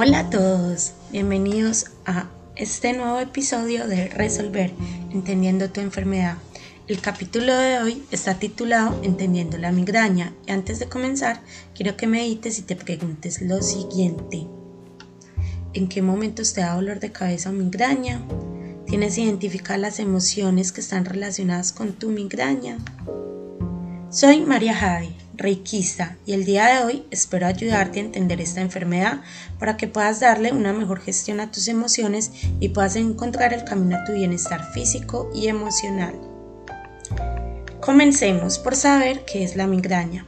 Hola a todos, bienvenidos a este nuevo episodio de Resolver, entendiendo tu enfermedad. El capítulo de hoy está titulado Entendiendo la migraña y antes de comenzar quiero que medites y te preguntes lo siguiente. ¿En qué momentos te da dolor de cabeza o migraña? ¿Tienes identificadas las emociones que están relacionadas con tu migraña? Soy María Javi, y el día de hoy espero ayudarte a entender esta enfermedad para que puedas darle una mejor gestión a tus emociones y puedas encontrar el camino a tu bienestar físico y emocional. Comencemos por saber qué es la migraña.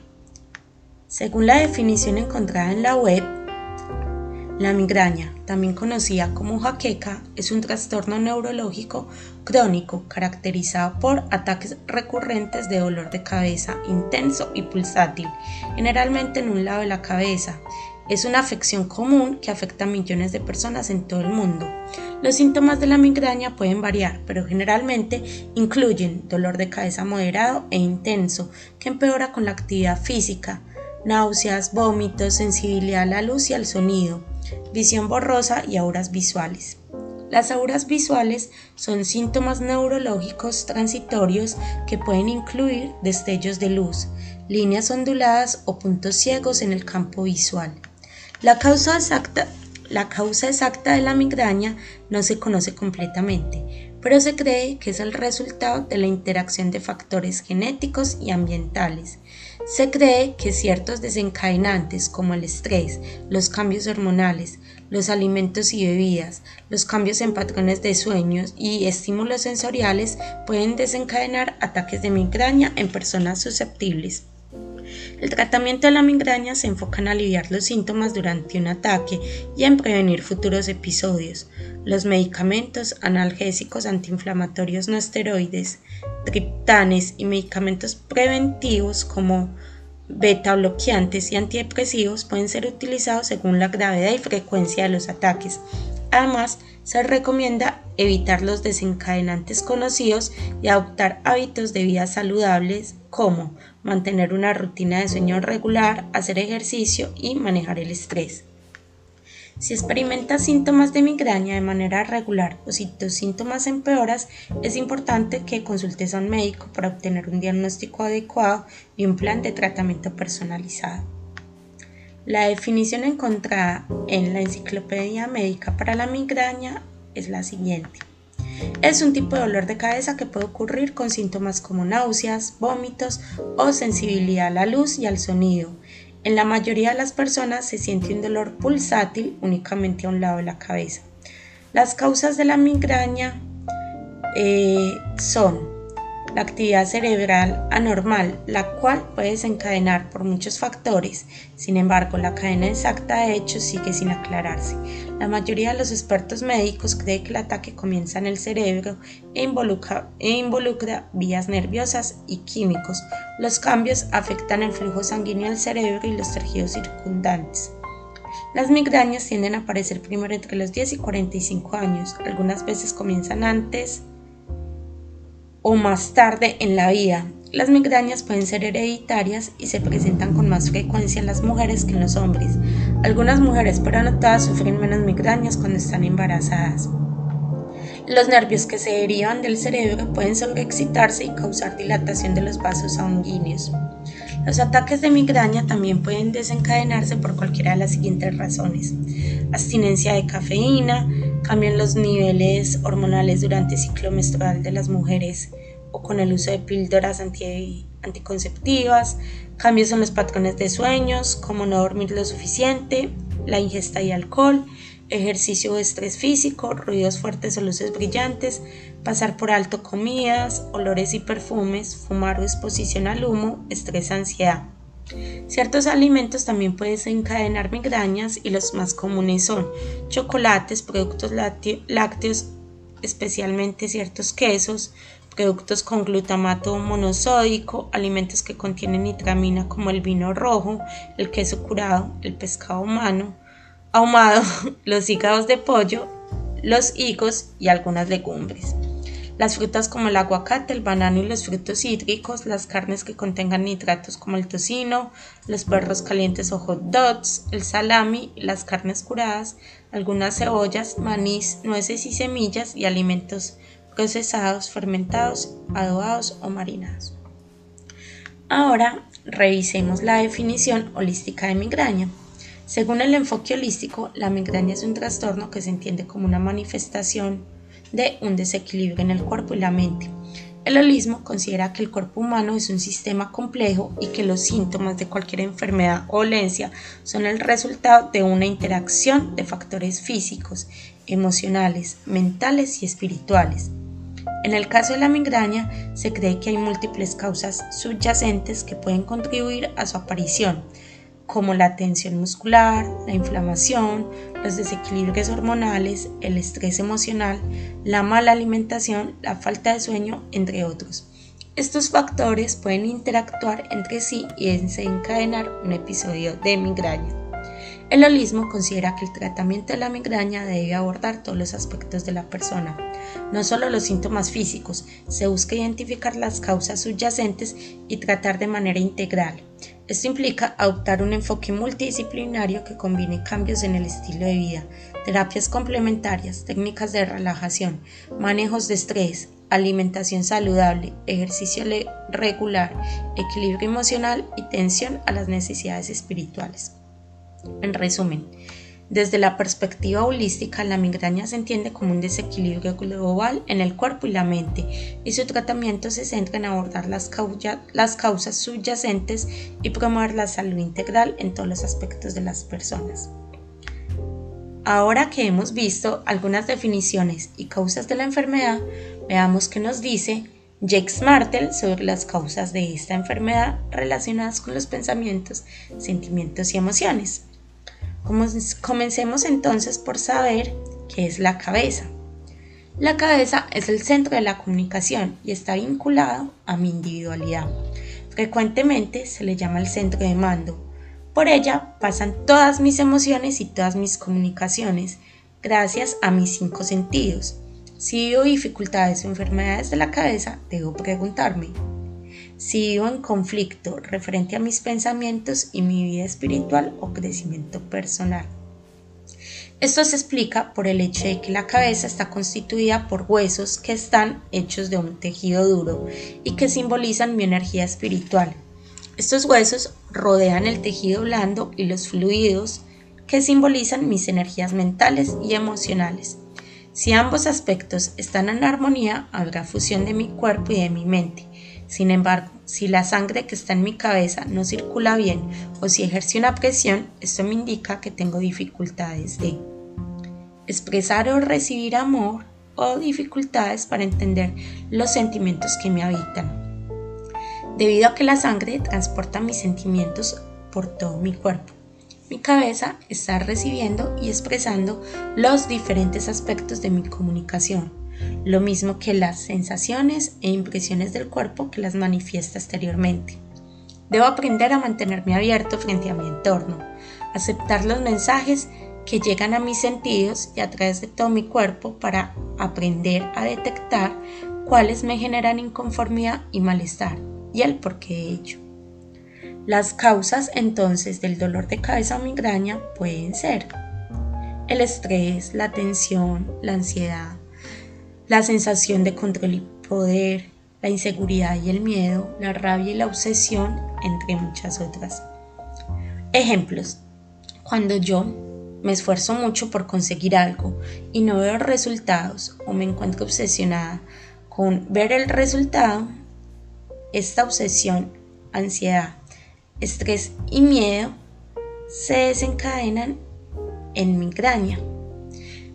Según la definición encontrada en la web, la migraña, también conocida como jaqueca, es un trastorno neurológico crónico caracterizado por ataques recurrentes de dolor de cabeza intenso y pulsátil, generalmente en un lado de la cabeza. Es una afección común que afecta a millones de personas en todo el mundo. Los síntomas de la migraña pueden variar, pero generalmente incluyen dolor de cabeza moderado e intenso, que empeora con la actividad física, náuseas, vómitos, sensibilidad a la luz y al sonido, visión borrosa y auras visuales. Las auras visuales son síntomas neurológicos transitorios que pueden incluir destellos de luz, líneas onduladas o puntos ciegos en el campo visual. La causa exacta, de la migraña no se conoce completamente, pero se cree que es el resultado de la interacción de factores genéticos y ambientales. Se cree que ciertos desencadenantes como el estrés, los cambios hormonales, los alimentos y bebidas, los cambios en patrones de sueños y estímulos sensoriales pueden desencadenar ataques de migraña en personas susceptibles. El tratamiento de la migraña se enfoca en aliviar los síntomas durante un ataque y en prevenir futuros episodios. Los medicamentos analgésicos antiinflamatorios no esteroides, triptanes y medicamentos preventivos como beta bloqueantes y antidepresivos pueden ser utilizados según la gravedad y frecuencia de los ataques. Además, se recomienda evitar los desencadenantes conocidos y adoptar hábitos de vida saludables como mantener una rutina de sueño regular, hacer ejercicio y manejar el estrés. Si experimentas síntomas de migraña de manera regular o si tus síntomas empeoras, es importante que consultes a un médico para obtener un diagnóstico adecuado y un plan de tratamiento personalizado. La definición encontrada en la Enciclopedia Médica para la Migraña es la siguiente. Es un tipo de dolor de cabeza que puede ocurrir con síntomas como náuseas, vómitos o sensibilidad a la luz y al sonido. En la mayoría de las personas se siente un dolor pulsátil únicamente a un lado de la cabeza. Las causas de la migraña eh, son la actividad cerebral anormal, la cual puede desencadenar por muchos factores. Sin embargo, la cadena exacta de hechos sigue sin aclararse. La mayoría de los expertos médicos cree que el ataque comienza en el cerebro e e involucra vías nerviosas y químicos. Los cambios afectan el flujo sanguíneo al cerebro y los tejidos circundantes. Las migrañas tienden a aparecer primero entre los 10 y 45 años. Algunas veces comienzan antes o más tarde en la vida. Las migrañas pueden ser hereditarias y se presentan con más frecuencia en las mujeres que en los hombres. Algunas mujeres, pero no todas, sufren menos migrañas cuando están embarazadas. Los nervios que se derivan del cerebro pueden sobreexcitarse y causar dilatación de los vasos sanguíneos. Los ataques de migraña también pueden desencadenarse por cualquiera de las siguientes razones. Abstinencia de cafeína, cambian los niveles hormonales durante el ciclo menstrual de las mujeres o con el uso de píldoras anticonceptivas, cambios en los patrones de sueños, como no dormir lo suficiente, la ingesta de alcohol, ejercicio o estrés físico, ruidos fuertes o luces brillantes, pasar por alto comidas, olores y perfumes, fumar o exposición al humo, estrés, ansiedad. Ciertos alimentos también pueden desencadenar migrañas y los más comunes son chocolates, productos lácteos, especialmente ciertos quesos, productos con glutamato monosódico, alimentos que contienen nitramina como el vino rojo, el queso curado, el pescado humano, ahumado, los hígados de pollo, los higos y algunas legumbres. Las frutas como el aguacate, el banano y los frutos hídricos, las carnes que contengan nitratos como el tocino, los perros calientes o hot dogs, el salami, las carnes curadas, algunas cebollas, manís, nueces y semillas y alimentos procesados, fermentados, adobados o marinados. Ahora revisemos la definición holística de migraña. Según el enfoque holístico, la migraña es un trastorno que se entiende como una manifestación de un desequilibrio en el cuerpo y la mente. El holismo considera que el cuerpo humano es un sistema complejo y que los síntomas de cualquier enfermedad o dolencia son el resultado de una interacción de factores físicos, emocionales, mentales y espirituales. En el caso de la migraña, se cree que hay múltiples causas subyacentes que pueden contribuir a su aparición, como la tensión muscular, la inflamación, los desequilibrios hormonales, el estrés emocional, la mala alimentación, la falta de sueño, entre otros. Estos factores pueden interactuar entre sí y desencadenar un episodio de migraña. El holismo considera que el tratamiento de la migraña debe abordar todos los aspectos de la persona, no solo los síntomas físicos, se busca identificar las causas subyacentes y tratar de manera integral. Esto implica adoptar un enfoque multidisciplinario que combine cambios en el estilo de vida, terapias complementarias, técnicas de relajación, manejos de estrés, alimentación saludable, ejercicio regular, equilibrio emocional y tensión a las necesidades espirituales. En resumen, desde la perspectiva holística, la migraña se entiende como un desequilibrio global en el cuerpo y la mente, y su tratamiento se centra en abordar las, causas subyacentes y promover la salud integral en todos los aspectos de las personas. Ahora que hemos visto algunas definiciones y causas de la enfermedad, veamos qué nos dice Jake Martel sobre las causas de esta enfermedad relacionadas con los pensamientos, sentimientos y emociones. Comencemos entonces por saber qué es la cabeza. La cabeza es el centro de la comunicación y está vinculado a mi individualidad. Frecuentemente se le llama el centro de mando. Por ella pasan todas mis emociones y todas mis comunicaciones, gracias a mis cinco sentidos. Si vivo dificultades o enfermedades de la cabeza, debo preguntarme, si vivo en conflicto referente a mis pensamientos y mi vida espiritual o crecimiento personal. Esto se explica por el hecho de que la cabeza está constituida por huesos que están hechos de un tejido duro y que simbolizan mi energía espiritual. Estos huesos rodean el tejido blando y los fluidos que simbolizan mis energías mentales y emocionales. Si ambos aspectos están en armonía, habrá fusión de mi cuerpo y de mi mente. Sin embargo, si la sangre que está en mi cabeza no circula bien o si ejerce una presión, esto me indica que tengo dificultades de expresar o recibir amor o dificultades para entender los sentimientos que me habitan. Debido a que la sangre transporta mis sentimientos por todo mi cuerpo. Mi cabeza está recibiendo y expresando los diferentes aspectos de mi comunicación lo mismo que las sensaciones e impresiones del cuerpo que las manifiesta exteriormente. Debo aprender a mantenerme abierto frente a mi entorno, aceptar los mensajes que llegan a mis sentidos y a través de todo mi cuerpo para aprender a detectar cuáles me generan inconformidad y malestar y el porqué de ello. Las causas entonces del dolor de cabeza o migraña pueden ser el estrés, la tensión, la ansiedad, la sensación de control y poder, la inseguridad y el miedo, la rabia y la obsesión, entre muchas otras. Ejemplos. Cuando yo me esfuerzo mucho por conseguir algo y no veo resultados o me encuentro obsesionada con ver el resultado, esta obsesión, ansiedad, estrés y miedo se desencadenan en migraña.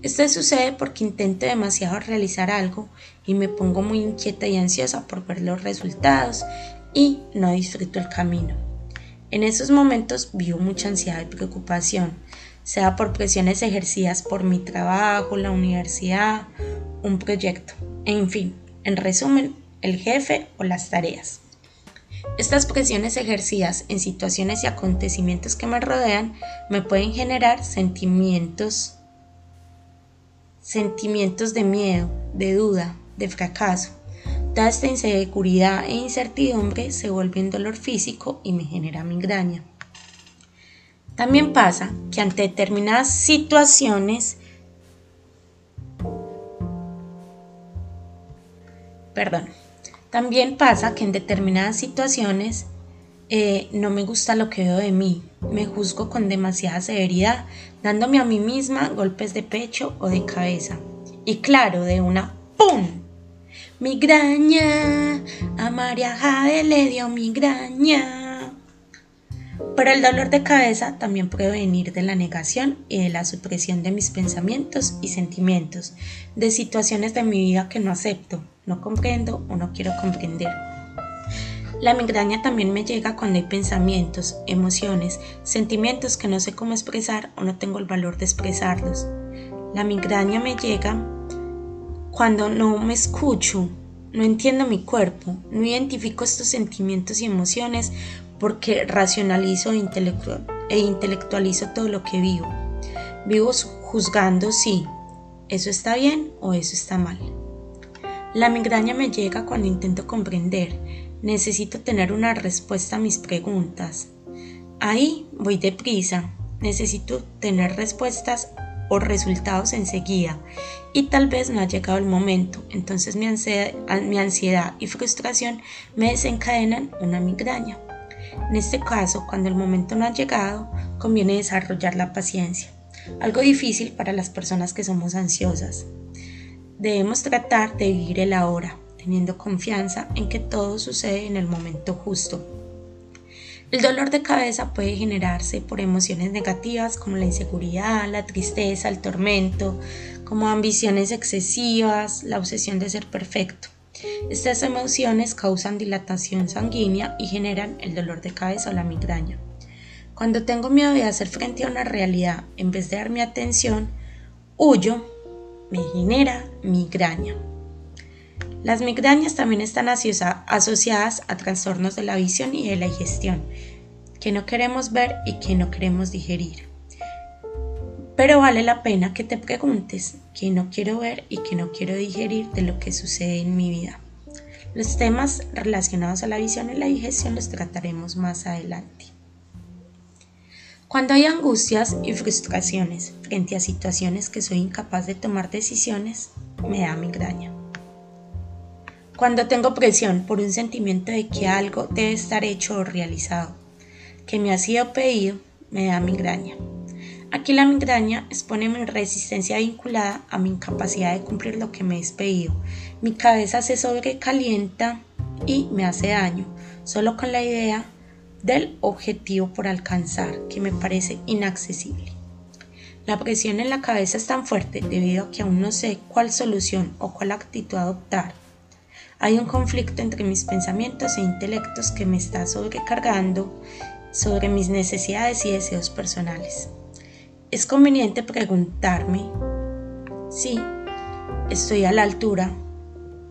Esto sucede porque intento demasiado realizar algo y me pongo muy inquieta y ansiosa por ver los resultados y no disfruto el camino. En esos momentos vivo mucha ansiedad y preocupación, sea por presiones ejercidas por mi trabajo, la universidad, un proyecto, en fin, en resumen, el jefe o las tareas. Estas presiones ejercidas en situaciones y acontecimientos que me rodean me pueden generar sentimientos sentimientos de miedo, de duda, de fracaso. Toda esta inseguridad e incertidumbre se vuelve un dolor físico y me genera migraña. También pasa que ante determinadas situaciones, perdón, también pasa que en determinadas situaciones eh, no me gusta lo que veo de mí, me juzgo con demasiada severidad, dándome a mí misma golpes de pecho o de cabeza. Y claro, de una ¡pum! Migraña, a María Jade le dio migraña. Pero el dolor de cabeza también puede venir de la negación y de la supresión de mis pensamientos y sentimientos, de situaciones de mi vida que no acepto, no comprendo o no quiero comprender. La migraña también me llega cuando hay pensamientos, emociones, sentimientos que no sé cómo expresar o no tengo el valor de expresarlos. La migraña me llega cuando no me escucho, no entiendo mi cuerpo, no identifico estos sentimientos y emociones porque racionalizo e, e intelectualizo todo lo que vivo. Vivo juzgando si eso está bien o eso está mal. La migraña me llega cuando intento comprender, necesito tener una respuesta a mis preguntas. Ahí voy deprisa, necesito tener respuestas o resultados enseguida y tal vez no ha llegado el momento, entonces mi ansiedad, mi ansiedad y frustración me desencadenan una migraña. En este caso, cuando el momento no ha llegado, conviene desarrollar la paciencia, algo difícil para las personas que somos ansiosas. Debemos tratar de vivir el ahora, teniendo confianza en que todo sucede en el momento justo. El dolor de cabeza puede generarse por emociones negativas como la inseguridad, la tristeza, el tormento, como ambiciones excesivas, la obsesión de ser perfecto. Estas emociones causan dilatación sanguínea y generan el dolor de cabeza o la migraña. Cuando tengo miedo de hacer frente a una realidad en vez de dar mi atención, huyo, me genera migraña. Las migrañas también están asociadas a trastornos de la visión y de la digestión, que no queremos ver y que no queremos digerir. Pero vale la pena que te preguntes qué no quiero ver y qué no quiero digerir de lo que sucede en mi vida. Los temas relacionados a la visión y la digestión los trataremos más adelante. Cuando hay angustias y frustraciones frente a situaciones que soy incapaz de tomar decisiones, me da migraña. Cuando tengo presión por un sentimiento de que algo debe estar hecho o realizado, que me ha sido pedido, me da migraña. Aquí la migraña expone mi resistencia vinculada a mi incapacidad de cumplir lo que me es pedido. Mi cabeza se sobrecalienta y me hace daño, solo con la idea del objetivo por alcanzar, que me parece inaccesible. La presión en la cabeza es tan fuerte debido a que aún no sé cuál solución o cuál actitud adoptar hay un conflicto entre mis pensamientos e intelectos que me está sobrecargando sobre mis necesidades y deseos personales. Es conveniente preguntarme si estoy a la altura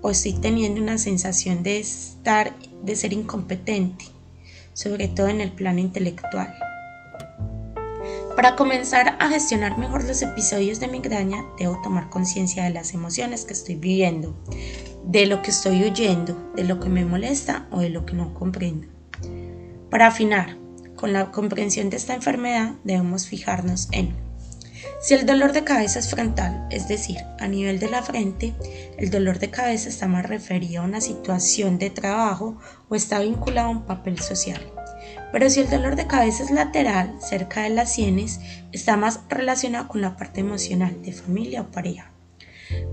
o estoy teniendo una sensación de estar, de ser incompetente, sobre todo en el plano intelectual. Para comenzar a gestionar mejor los episodios de migraña, debo tomar conciencia de las emociones que estoy viviendo, de lo que estoy oyendo, de lo que me molesta o de lo que no comprendo. Para afinar, con la comprensión de esta enfermedad debemos fijarnos en si el dolor de cabeza es frontal, es decir, a nivel de la frente, el dolor de cabeza está más referido a una situación de trabajo o está vinculado a un papel social. Pero si el dolor de cabeza es lateral, cerca de las sienes, está más relacionado con la parte emocional de familia o pareja.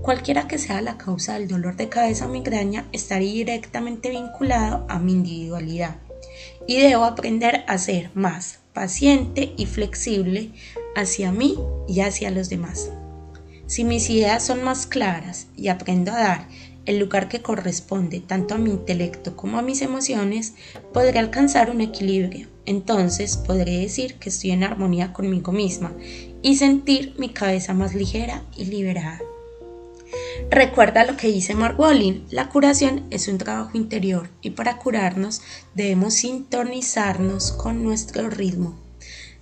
Cualquiera que sea la causa del dolor de cabeza o migraña, estaría directamente vinculado a mi individualidad y debo aprender a ser más paciente y flexible hacia mí y hacia los demás. Si mis ideas son más claras y aprendo a dar el lugar que corresponde tanto a mi intelecto como a mis emociones, podré alcanzar un equilibrio. Entonces podré decir que estoy en armonía conmigo misma y sentir mi cabeza más ligera y liberada. Recuerda lo que dice Mark Walling, la curación es un trabajo interior y para curarnos debemos sintonizarnos con nuestro ritmo.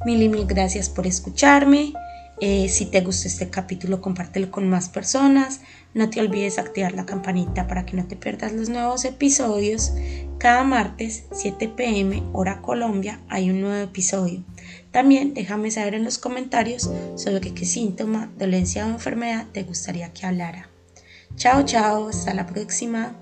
Mil y mil gracias por escucharme. Eh, si te gustó este capítulo, compártelo con más personas. No te olvides activar la campanita para que no te pierdas los nuevos episodios. Cada martes, 7 pm, hora Colombia, hay un nuevo episodio. También déjame saber en los comentarios sobre qué síntoma, dolencia o enfermedad te gustaría que hablara. Chao, chao, hasta la próxima.